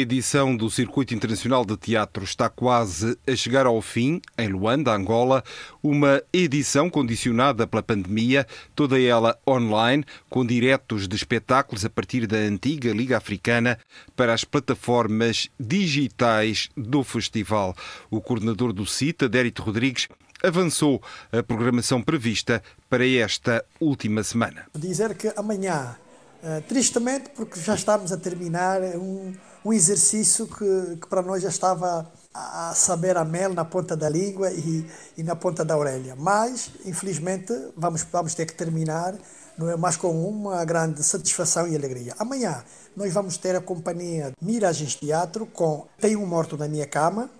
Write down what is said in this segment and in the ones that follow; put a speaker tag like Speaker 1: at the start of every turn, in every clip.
Speaker 1: Edição do Circuito Internacional de Teatro está quase a chegar ao fim, em Luanda, Angola. Uma edição condicionada pela pandemia, toda ela online, com diretos de espetáculos a partir da antiga Liga Africana para as plataformas digitais do festival. O coordenador do CITA, Dérito Rodrigues, avançou a programação prevista para esta última semana.
Speaker 2: Dizer que amanhã Uh, tristemente, porque já estamos a terminar um, um exercício que, que, para nós já estava a, saber a mel na ponta da língua e, e, na ponta da orelha. Mas, infelizmente, vamos, vamos ter que terminar, não é mais com uma grande satisfação e alegria. Amanhã nós vamos ter a companhia Miragens Teatro com Tem um Morto na Minha Cama.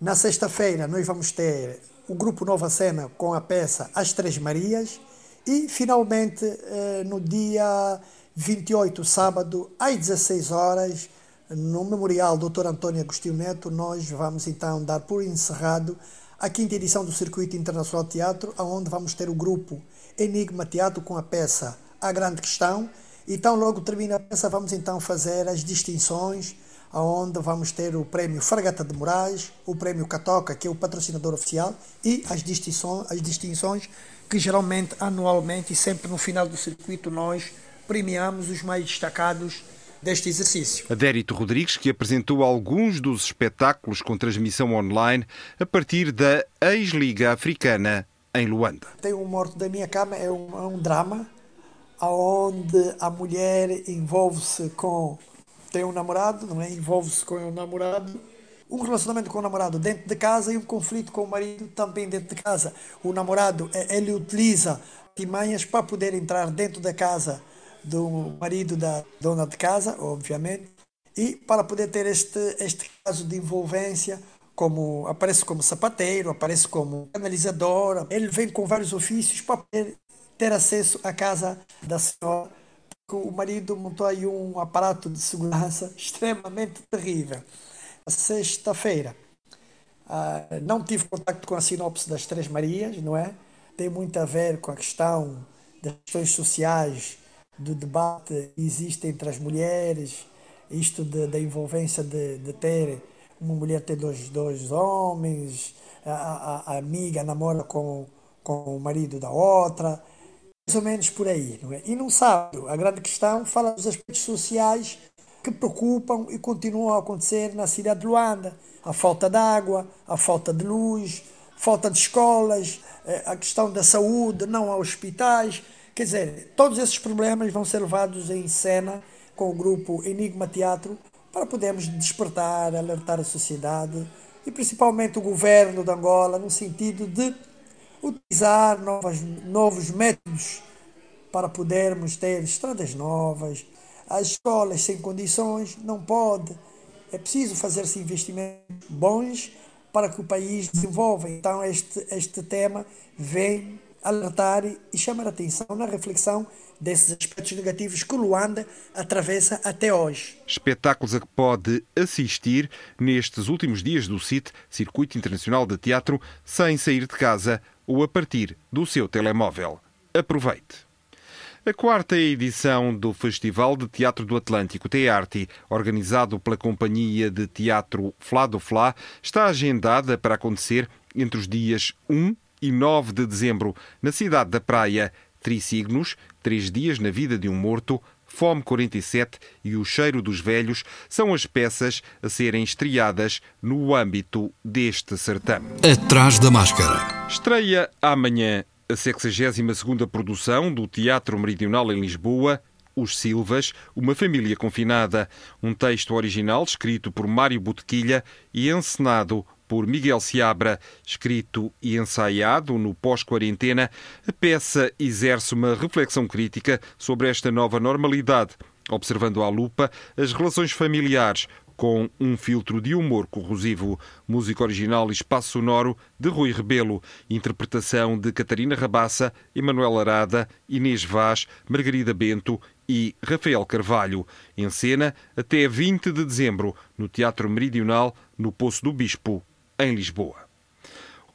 Speaker 2: Na sexta-feira nós vamos ter o grupo Nova Cena com a peça As Três Marias e, finalmente, eh, no dia 28, sábado, às 16 horas, no Memorial Dr. António Agostinho Neto, nós vamos então dar por encerrado a quinta edição do Circuito Internacional de Teatro, onde vamos ter o grupo Enigma Teatro com a peça A Grande Questão. Então, logo termina a peça, vamos então fazer as distinções, onde vamos ter o prémio Fragata de Moraes, o prémio Catoca, que é o patrocinador oficial, e as distinções, as distinções que geralmente, anualmente e sempre no final do circuito, nós premiamos os mais destacados deste exercício.
Speaker 1: Adérito Rodrigues, que apresentou alguns dos espetáculos com transmissão online a partir da ex-Liga Africana em Luanda.
Speaker 2: Tem um Morto da Minha Cama, é um, é um drama onde a mulher envolve-se com. tem um namorado, não é? Envolve-se com o um namorado um relacionamento com o namorado dentro de casa e um conflito com o marido também dentro de casa. O namorado, eh, ele utiliza timanhas para poder entrar dentro da casa do marido da dona de casa, obviamente, e para poder ter este, este caso de envolvência, como aparece como sapateiro, aparece como canalizador, ele vem com vários ofícios para poder ter acesso à casa da senhora, porque o marido montou aí um aparato de segurança extremamente terrível sexta-feira. Uh, não tive contato com a sinopse das Três Marias, não é? Tem muito a ver com a questão das questões sociais, do debate que existe entre as mulheres, isto da envolvência de, de ter uma mulher ter dois, dois homens, a, a, a amiga namora com, com o marido da outra, mais ou menos por aí, não é? E não sabe, a grande questão fala dos aspectos sociais que preocupam e continuam a acontecer na cidade de Luanda. A falta de água, a falta de luz, falta de escolas, eh, a questão da saúde, não há hospitais. Quer dizer, todos esses problemas vão ser levados em cena com o grupo Enigma Teatro para podermos despertar, alertar a sociedade e principalmente o governo de Angola no sentido de utilizar novas, novos métodos para podermos ter estradas novas, as escolas sem condições, não pode. É preciso fazer-se investimentos bons para que o país desenvolva. Então, este, este tema vem alertar e chamar a atenção na reflexão desses aspectos negativos que Luanda atravessa até hoje.
Speaker 1: Espetáculos a que pode assistir nestes últimos dias do CIT, Circuito Internacional de Teatro, sem sair de casa ou a partir do seu telemóvel. Aproveite! A quarta edição do Festival de Teatro do Atlântico, Tearte, organizado pela Companhia de Teatro Flá do Flá, está agendada para acontecer entre os dias 1 e 9 de dezembro, na cidade da Praia. Trisignos, Três Dias na Vida de um Morto, Fome 47 e O Cheiro dos Velhos são as peças a serem estreadas no âmbito deste certame.
Speaker 3: Atrás da máscara.
Speaker 1: Estreia amanhã a 62ª produção do Teatro Meridional em Lisboa, Os Silvas, Uma Família Confinada, um texto original escrito por Mário Botequilha e encenado por Miguel Seabra, escrito e ensaiado no pós-quarentena, a peça exerce uma reflexão crítica sobre esta nova normalidade, observando à lupa as relações familiares, com um filtro de humor corrosivo. Música original e espaço sonoro de Rui Rebelo. Interpretação de Catarina Rabassa, Emanuel Arada, Inês Vaz, Margarida Bento e Rafael Carvalho. Em cena até 20 de dezembro, no Teatro Meridional, no Poço do Bispo, em Lisboa.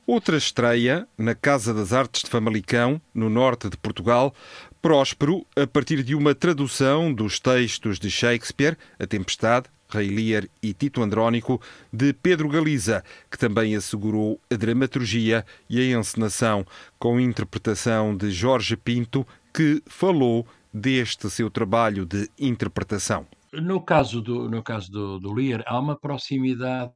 Speaker 1: Outra estreia, na Casa das Artes de Famalicão, no norte de Portugal, próspero a partir de uma tradução dos textos de Shakespeare, A Tempestade, Rei Lear e Tito Andrónico, de Pedro Galiza, que também assegurou a dramaturgia e a encenação, com interpretação de Jorge Pinto, que falou deste seu trabalho de interpretação.
Speaker 4: No caso do, no caso do, do Lear, há uma proximidade,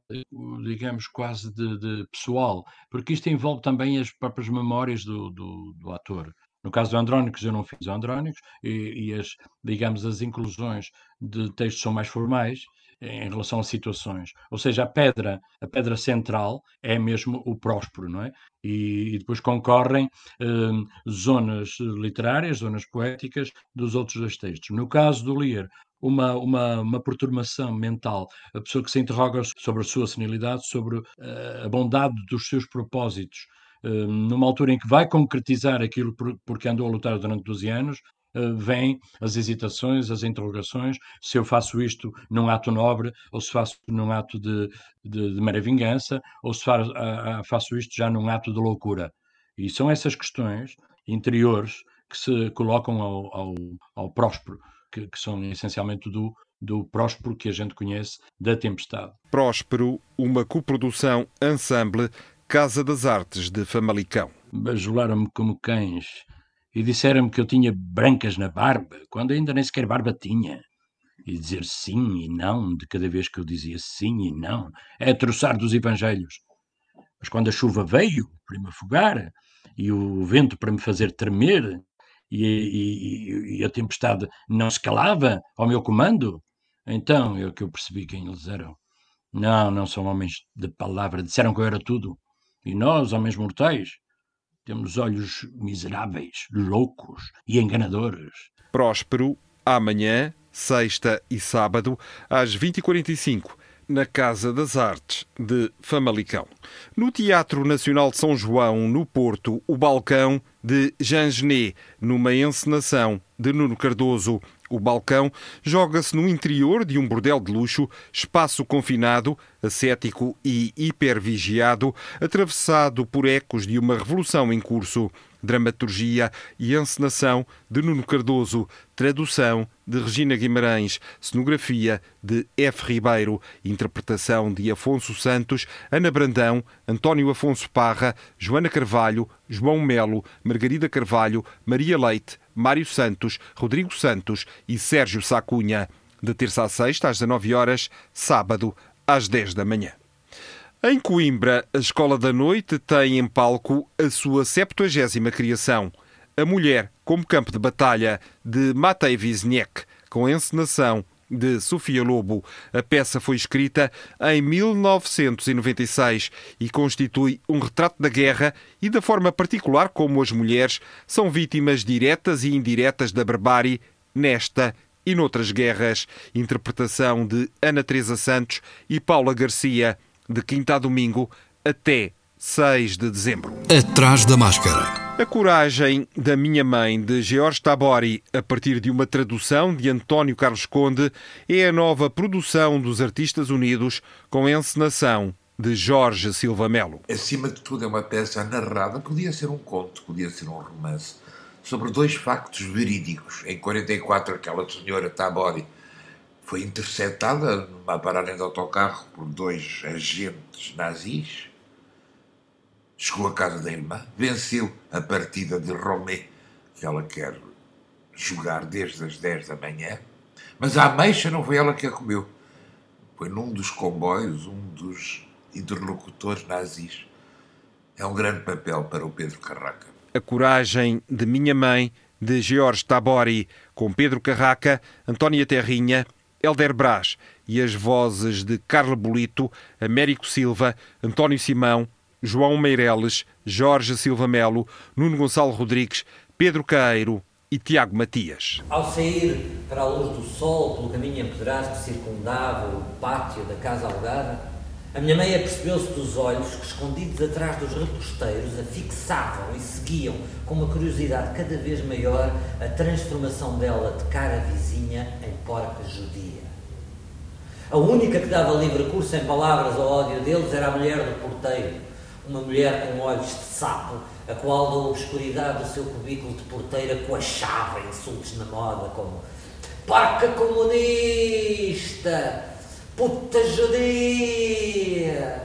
Speaker 4: digamos, quase de, de, pessoal, porque isto envolve também as próprias memórias do, do, do ator. No caso do Andrónicos, eu não fiz Andrónicos, e, e, as, digamos, as inclusões de textos são mais formais, em relação a situações. Ou seja, a pedra, a pedra central é mesmo o próspero, não é? E, e depois concorrem eh, zonas literárias, zonas poéticas dos outros dois textos. No caso do Lear, uma, uma, uma perturbação mental, a pessoa que se interroga sobre a sua senilidade, sobre uh, a bondade dos seus propósitos, uh, numa altura em que vai concretizar aquilo por, porque andou a lutar durante 12 anos, eh, vêm as hesitações, as interrogações, se eu faço isto num ato nobre, ou se faço num ato de, de, de mera vingança, ou se faço, faço isto já num ato de loucura. E são essas questões interiores que se colocam ao, ao, ao próspero, que, que, são essencialmente do, do próspero que a gente conhece da tempestade.
Speaker 1: Próspero, uma coprodução ensemble Casa das Artes de Famalicão.
Speaker 4: Bajularam-me como cães e disseram-me que eu tinha brancas na barba, quando ainda nem sequer barba tinha. E dizer sim e não de cada vez que eu dizia sim e não é troçar dos evangelhos. Mas quando a chuva veio para me afogar e o vento para me fazer tremer e, e, e a tempestade não se calava ao meu comando, então é que eu percebi quem eles eram. Não, não são homens de palavra. Disseram que eu era tudo. E nós, homens mortais, temos olhos miseráveis, loucos e enganadores.
Speaker 1: Próspero, amanhã, sexta e sábado, às 20h45, na Casa das Artes de Famalicão. No Teatro Nacional de São João, no Porto, o balcão de Jean Genet, numa encenação de Nuno Cardoso, o balcão joga-se no interior de um bordel de luxo, espaço confinado, ascético e hipervigiado, atravessado por ecos de uma revolução em curso dramaturgia e encenação de Nuno Cardoso, tradução de Regina Guimarães, cenografia de F. Ribeiro, interpretação de Afonso Santos, Ana Brandão, António Afonso Parra, Joana Carvalho, João Melo, Margarida Carvalho, Maria Leite, Mário Santos, Rodrigo Santos e Sérgio Sacunha. De terça a sexta, às 19 horas, sábado, às 10 da manhã. Em Coimbra, a Escola da Noite tem em palco a sua 70 criação, A Mulher como Campo de Batalha, de Matei Wisniewski, com encenação de Sofia Lobo. A peça foi escrita em 1996 e constitui um retrato da guerra e da forma particular como as mulheres são vítimas diretas e indiretas da barbárie nesta e noutras guerras. Interpretação de Ana Teresa Santos e Paula Garcia de quinta a domingo até 6 de dezembro.
Speaker 3: Atrás da máscara.
Speaker 1: A Coragem da Minha Mãe, de George Tabori, a partir de uma tradução de António Carlos Conde, é a nova produção dos Artistas Unidos com a encenação de Jorge Silva Melo.
Speaker 5: Acima de tudo, é uma peça narrada, podia ser um conto, podia ser um romance, sobre dois factos verídicos. Em 44, aquela senhora Tabori foi interceptada numa paragem de autocarro por dois agentes nazis. Chegou à casa da irmã, venceu a partida de Romé, que ela quer jogar desde as 10 da manhã, mas a ameixa não foi ela que a comeu. Foi num dos comboios, um dos interlocutores nazis. É um grande papel para o Pedro Carraca.
Speaker 1: A coragem de minha mãe, de George Tabori, com Pedro Carraca, Antónia Terrinha Helder Brás e as vozes de Carla Bolito, Américo Silva, António Simão, João Meireles, Jorge Silva Melo, Nuno Gonçalo Rodrigues, Pedro Caeiro e Tiago Matias.
Speaker 6: Ao sair para a luz do sol pelo caminho empedrado que circundava o pátio da casa alugada, a minha meia percebeu-se dos olhos que, escondidos atrás dos reposteiros, a fixavam e seguiam com uma curiosidade cada vez maior a transformação dela de cara vizinha em porca judia. A única que dava livre curso em palavras ao ódio deles era a mulher do porteiro, uma mulher com olhos de sapo, a qual da obscuridade do seu cubículo de porteira coachava insultos na moda como porca comunista! Puta judia!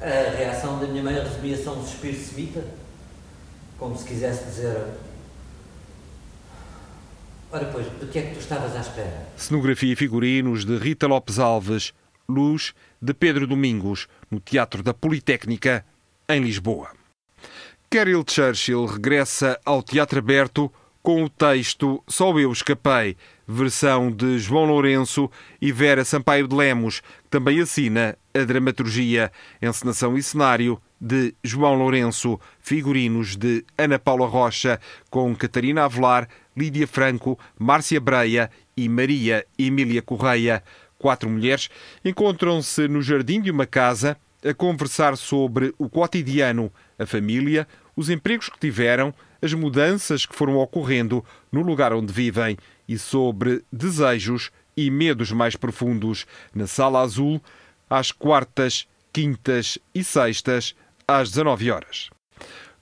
Speaker 6: A reação da minha mãe resumia-se a um suspiro semita, como se quisesse dizer: Ora, pois, do que é que tu estavas à espera?
Speaker 1: Cenografia e figurinos de Rita Lopes Alves, luz de Pedro Domingos, no Teatro da Politécnica, em Lisboa. Carol Churchill regressa ao Teatro Aberto com o texto Só Eu Escapei, versão de João Lourenço e Vera Sampaio de Lemos, que também assina a dramaturgia, encenação e cenário de João Lourenço, figurinos de Ana Paula Rocha, com Catarina Avelar, Lídia Franco, Márcia Breia e Maria Emília Correia. Quatro mulheres encontram-se no jardim de uma casa a conversar sobre o cotidiano, a família, os empregos que tiveram, as mudanças que foram ocorrendo no lugar onde vivem e sobre desejos e medos mais profundos na Sala Azul, às quartas, quintas e sextas, às 19 horas.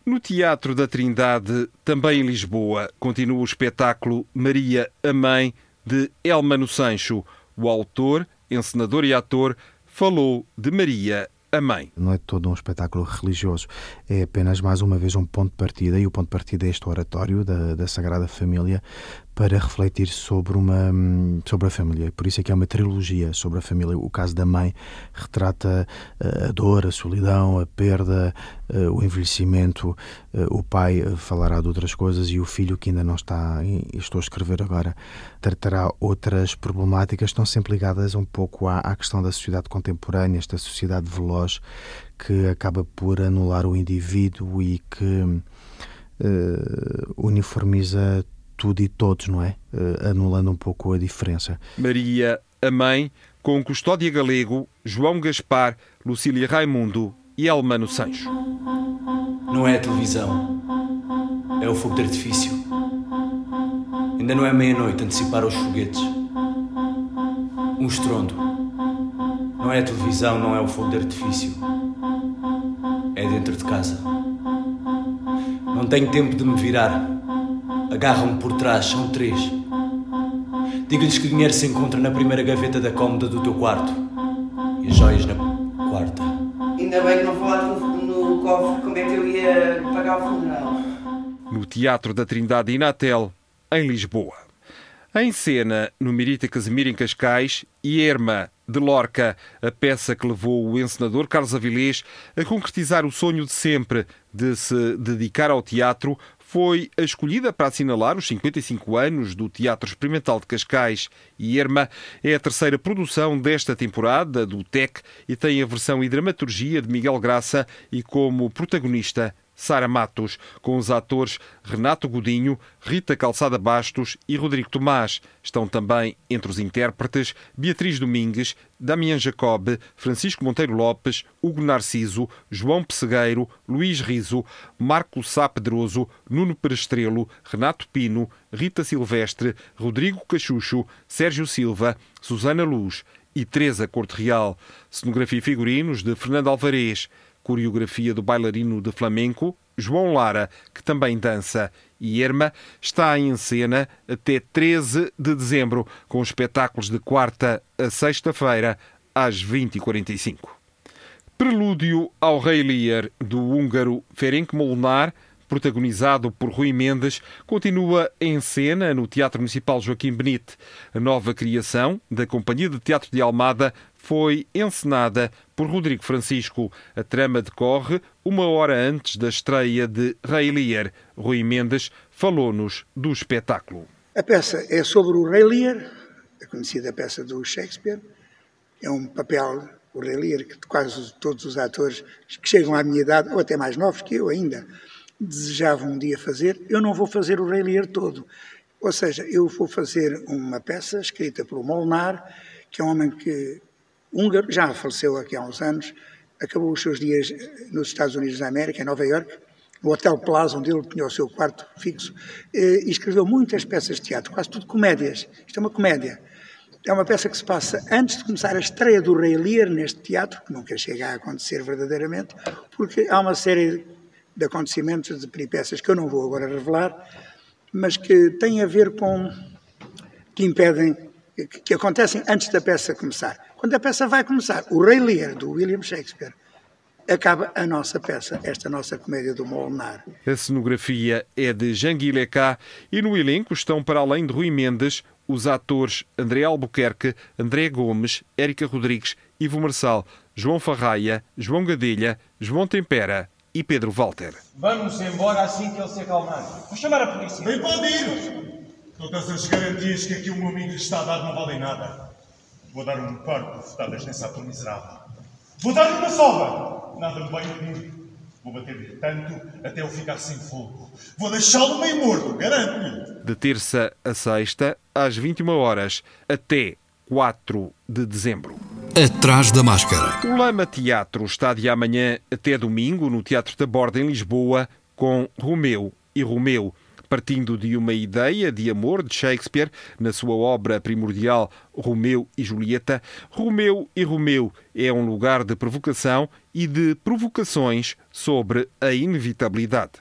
Speaker 1: No Teatro da Trindade, também em Lisboa, continua o espetáculo Maria, a Mãe, de Elmano Sancho. O autor, encenador e ator, falou de Maria, a mãe.
Speaker 7: Não é todo um espetáculo religioso, é apenas mais uma vez um ponto de partida, e o ponto de partida é este oratório da, da Sagrada Família para refletir sobre, uma, sobre a família. Por isso é que é uma trilogia sobre a família. O caso da mãe retrata eh, a dor, a solidão, a perda, eh, o envelhecimento. Eh, o pai falará de outras coisas e o filho, que ainda não está, estou a escrever agora, tratará outras problemáticas. Estão sempre ligadas um pouco à, à questão da sociedade contemporânea, esta sociedade veloz que acaba por anular o indivíduo e que uh, uniformiza tudo e todos, não é? Uh, anulando um pouco a diferença.
Speaker 1: Maria, a mãe, com Custódia Galego, João Gaspar, Lucília Raimundo e Elmano Sancho.
Speaker 8: Não é a televisão, é o fogo de artifício. Ainda não é meia-noite, antecipar os foguetes. Um estrondo. Não é a televisão, não é o fogo de artifício. É dentro de casa. Não tenho tempo de me virar. Agarram-me por trás, são três. Diga-lhes que o dinheiro se encontra na primeira gaveta da cómoda do teu quarto e as joias na quarta.
Speaker 9: Ainda bem que não falaste no, no cofre como é que eu ia pagar o funeral.
Speaker 1: No Teatro da Trindade Inatel, em Lisboa. Em cena, no Mirita Casimiro em Cascais, Irma de Lorca, a peça que levou o encenador Carlos Avilés a concretizar o sonho de sempre de se dedicar ao teatro, foi a escolhida para assinalar os 55 anos do Teatro Experimental de Cascais. E Irma é a terceira produção desta temporada do TEC e tem a versão e dramaturgia de Miguel Graça e como protagonista Sara Matos, com os atores Renato Godinho, Rita Calçada Bastos e Rodrigo Tomás. Estão também entre os intérpretes Beatriz Domingues, Damião Jacob, Francisco Monteiro Lopes, Hugo Narciso, João Pessegueiro, Luís Riso, Marco Sá Pedroso, Nuno Perestrelo, Renato Pino, Rita Silvestre, Rodrigo Cachucho, Sérgio Silva, Susana Luz e Teresa Corte Real. Cenografia e figurinos de Fernando Alvarez coreografia do bailarino de flamenco João Lara, que também dança. E Irma está em cena até 13 de dezembro, com espetáculos de quarta a sexta-feira, às 20h45. Prelúdio ao Rei Lear, do húngaro Ferenc Molnar, protagonizado por Rui Mendes, continua em cena no Teatro Municipal Joaquim Benite. A nova criação da Companhia de Teatro de Almada foi encenada por Rodrigo Francisco. A trama decorre uma hora antes da estreia de Rei Lear. Rui Mendes falou-nos do espetáculo.
Speaker 10: A peça é sobre o Rei Lear, a conhecida peça do Shakespeare. É um papel, o Rei Lear, que quase todos os atores que chegam à minha idade, ou até mais novos que eu ainda, desejavam um dia fazer. Eu não vou fazer o Rei Lear todo. Ou seja, eu vou fazer uma peça escrita por Molnar, que é um homem que húngaro, já faleceu aqui há uns anos, acabou os seus dias nos Estados Unidos da América, em Nova York, no Hotel Plaza, onde ele tinha o seu quarto fixo, e escreveu muitas peças de teatro, quase tudo comédias. Isto é uma comédia. É uma peça que se passa antes de começar a estreia do Rei Lear neste teatro, que nunca chega a acontecer verdadeiramente, porque há uma série de acontecimentos, de peripécias que eu não vou agora revelar, mas que têm a ver com. que impedem. que, que acontecem antes da peça começar. Quando a peça vai começar, o Rei Lear, do William Shakespeare, acaba a nossa peça, esta nossa comédia do Molnar.
Speaker 1: A cenografia é de Jean Guilecá e no elenco estão, para além de Rui Mendes, os atores André Albuquerque, André Gomes, Érica Rodrigues, Ivo Marçal, João Farraia, João Gadelha, João Tempera e Pedro Walter.
Speaker 11: Vamos embora assim que ele se acalmar. Vou chamar a polícia.
Speaker 12: Bem pode ir! Todas as garantias que aqui o meu amigo está a dar não valem nada. Vou dar um par de bofetadas nessa ator miserável. Vou dar-lhe uma sova! Nada me vai impedir. Vou bater-lhe tanto até eu ficar sem fogo. Vou deixá-lo meio morto, garanto-lhe.
Speaker 1: De terça a sexta, às 21 horas, até 4 de dezembro.
Speaker 3: Atrás da máscara.
Speaker 1: O Lama Teatro está de amanhã até domingo no Teatro da Borda, em Lisboa, com Romeu e Romeu. Partindo de uma ideia de amor de Shakespeare, na sua obra primordial Romeu e Julieta, Romeu e Romeu é um lugar de provocação e de provocações sobre a inevitabilidade.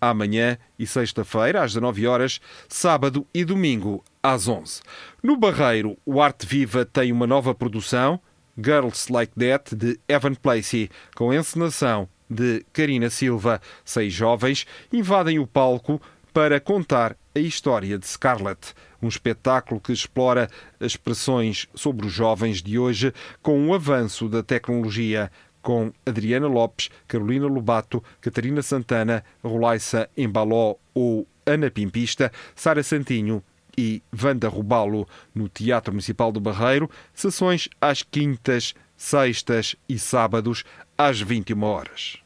Speaker 1: Amanhã e sexta-feira, às 19 horas, sábado e domingo, às 11. No Barreiro, o Arte Viva tem uma nova produção, Girls Like That, de Evan Placey, com encenação de Karina Silva. Seis jovens invadem o palco para contar a história de Scarlett, um espetáculo que explora as expressões sobre os jovens de hoje com o avanço da tecnologia, com Adriana Lopes, Carolina Lobato, Catarina Santana, Rolaissa Embaló ou Ana Pimpista, Sara Santinho e Vanda Rubalo, no Teatro Municipal do Barreiro, sessões às quintas, sextas e sábados, às 21 horas.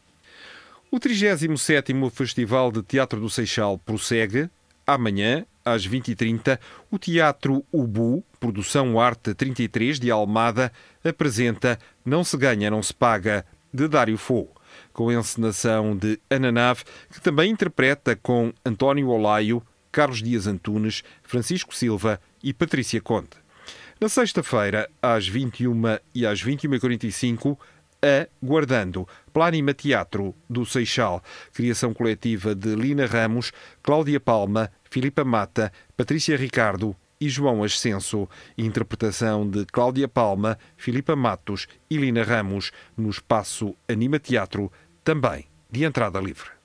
Speaker 1: O 37º Festival de Teatro do Seixal prossegue. Amanhã, às 20h30, o Teatro Ubu, Produção Arte 33 de Almada, apresenta Não se ganha, não se paga, de Dário Fo, com encenação de Ana Nave, que também interpreta com António Olaio, Carlos Dias Antunes, Francisco Silva e Patrícia Conde. Na sexta-feira, às 21 e às 21h45, a Guardando, Plânima Teatro do Seixal, criação coletiva de Lina Ramos, Cláudia Palma, Filipa Mata, Patrícia Ricardo e João Ascenso. Interpretação de Cláudia Palma, Filipa Matos e Lina Ramos no espaço Anima Teatro, também de entrada livre.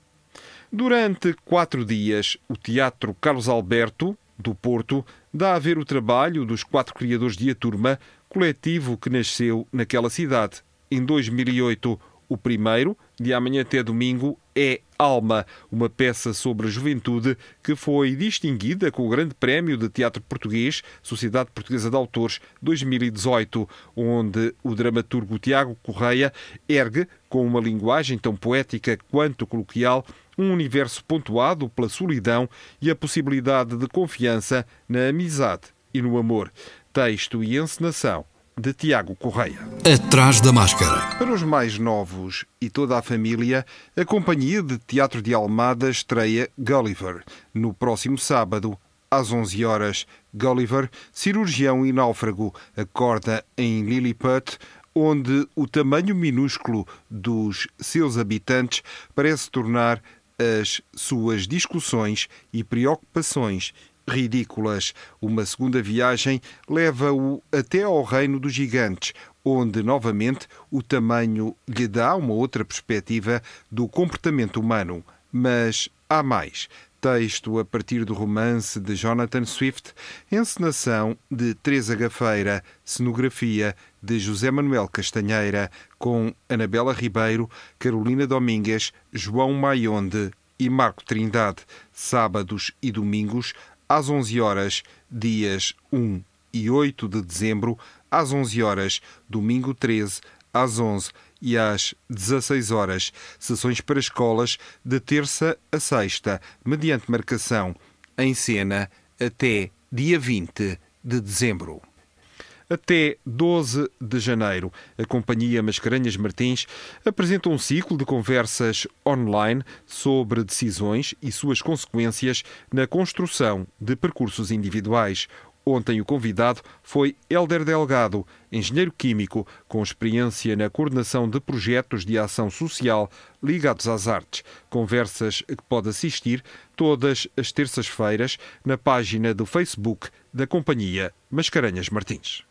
Speaker 1: Durante quatro dias, o Teatro Carlos Alberto, do Porto, dá a ver o trabalho dos quatro criadores de A Turma, coletivo que nasceu naquela cidade em 2008. O primeiro, de amanhã até domingo, é Alma, uma peça sobre a juventude que foi distinguida com o Grande Prémio de Teatro Português, Sociedade Portuguesa de Autores 2018, onde o dramaturgo Tiago Correia ergue, com uma linguagem tão poética quanto coloquial, um universo pontuado pela solidão e a possibilidade de confiança na amizade e no amor. Texto e encenação de Tiago Correia.
Speaker 3: Atrás da máscara.
Speaker 1: Para os mais novos e toda a família, a Companhia de Teatro de Almada estreia Gulliver no próximo sábado às 11 horas. Gulliver, cirurgião e náufrago, acorda em Lilliput, onde o tamanho minúsculo dos seus habitantes parece tornar as suas discussões e preocupações ridículas. Uma segunda viagem leva-o até ao reino dos gigantes, onde novamente o tamanho lhe dá uma outra perspectiva do comportamento humano. Mas há mais. Texto a partir do romance de Jonathan Swift, encenação de Teresa Gafeira, cenografia de José Manuel Castanheira, com Anabela Ribeiro, Carolina Domingues, João Maionde e Marco Trindade, sábados e domingos, às 11 horas, dias 1 e 8 de dezembro, às 11 horas, domingo 13, às 11 e às 16 horas. Sessões para escolas de terça a sexta, mediante marcação em cena até dia 20 de dezembro. Até 12 de janeiro, a Companhia Mascarenhas Martins apresenta um ciclo de conversas online sobre decisões e suas consequências na construção de percursos individuais. Ontem o convidado foi Helder Delgado, engenheiro químico com experiência na coordenação de projetos de ação social ligados às artes. Conversas que pode assistir todas as terças-feiras na página do Facebook da Companhia Mascarenhas Martins.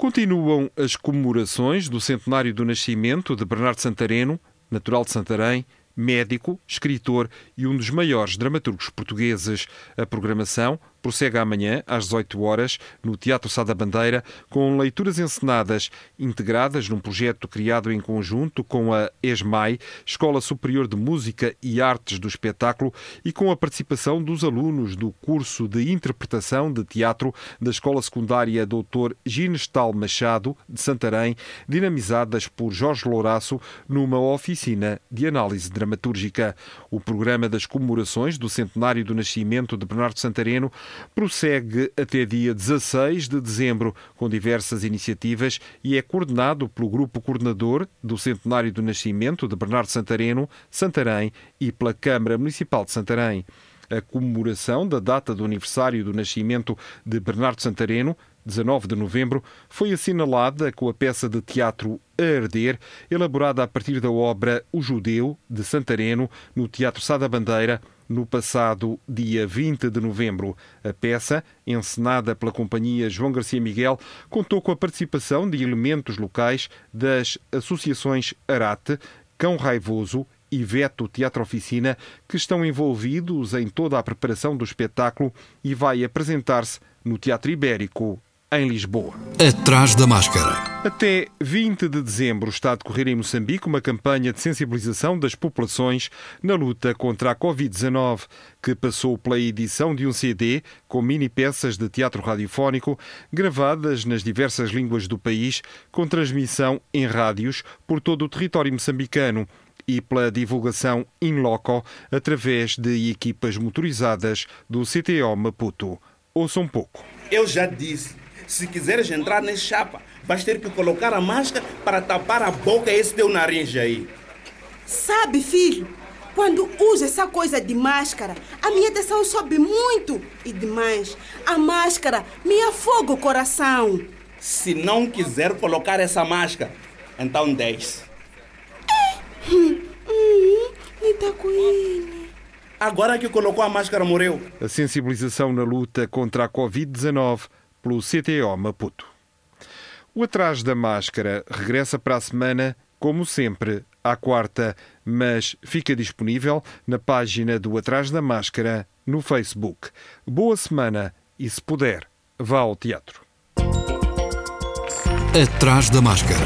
Speaker 1: Continuam as comemorações do centenário do nascimento de Bernardo Santareno, natural de Santarém, médico, escritor e um dos maiores dramaturgos portugueses. A programação prossegue amanhã, às 18 horas, no Teatro Sá da Bandeira, com leituras encenadas integradas num projeto criado em conjunto com a ESMAI, Escola Superior de Música e Artes do Espetáculo, e com a participação dos alunos do curso de Interpretação de Teatro da Escola Secundária Dr. Ginestal Machado, de Santarém, dinamizadas por Jorge Louraço numa oficina de análise dramatúrgica. O programa das comemorações do centenário do nascimento de Bernardo Santareno prossegue até dia 16 de dezembro, com diversas iniciativas e é coordenado pelo Grupo Coordenador do Centenário do Nascimento de Bernardo Santareno, Santarém e pela Câmara Municipal de Santarém. A comemoração da data do aniversário do nascimento de Bernardo Santareno 19 de novembro, foi assinalada com a peça de teatro A Arder, elaborada a partir da obra O Judeu, de Santareno, no Teatro Sá da Bandeira, no passado dia 20 de novembro. A peça, encenada pela companhia João Garcia Miguel, contou com a participação de elementos locais das associações Arate, Cão Raivoso e Veto Teatro Oficina, que estão envolvidos em toda a preparação do espetáculo e vai apresentar-se no Teatro Ibérico em Lisboa.
Speaker 3: Atrás da máscara.
Speaker 1: Até 20 de dezembro está a decorrer em Moçambique uma campanha de sensibilização das populações na luta contra a Covid-19, que passou pela edição de um CD com mini peças de teatro radiofónico gravadas nas diversas línguas do país, com transmissão em rádios por todo o território moçambicano e pela divulgação in loco através de equipas motorizadas do CTO Maputo. Ouçam um pouco.
Speaker 13: Eu já disse se quiseres entrar nesse chapa, vais ter que colocar a máscara para tapar a boca e esse teu nariz aí.
Speaker 14: Sabe, filho, quando uso essa coisa de máscara, a minha tensão sobe muito. E demais, a máscara me afoga o coração.
Speaker 13: Se não quiser colocar essa máscara, então desce.
Speaker 14: É. Hum, hum, hum,
Speaker 13: Agora que colocou a máscara, morreu.
Speaker 1: A sensibilização na luta contra a Covid-19 pelo CTO Maputo. O Atrás da Máscara regressa para a semana, como sempre, à quarta, mas fica disponível na página do Atrás da Máscara no Facebook. Boa semana e, se puder, vá ao teatro.
Speaker 3: Atrás da Máscara.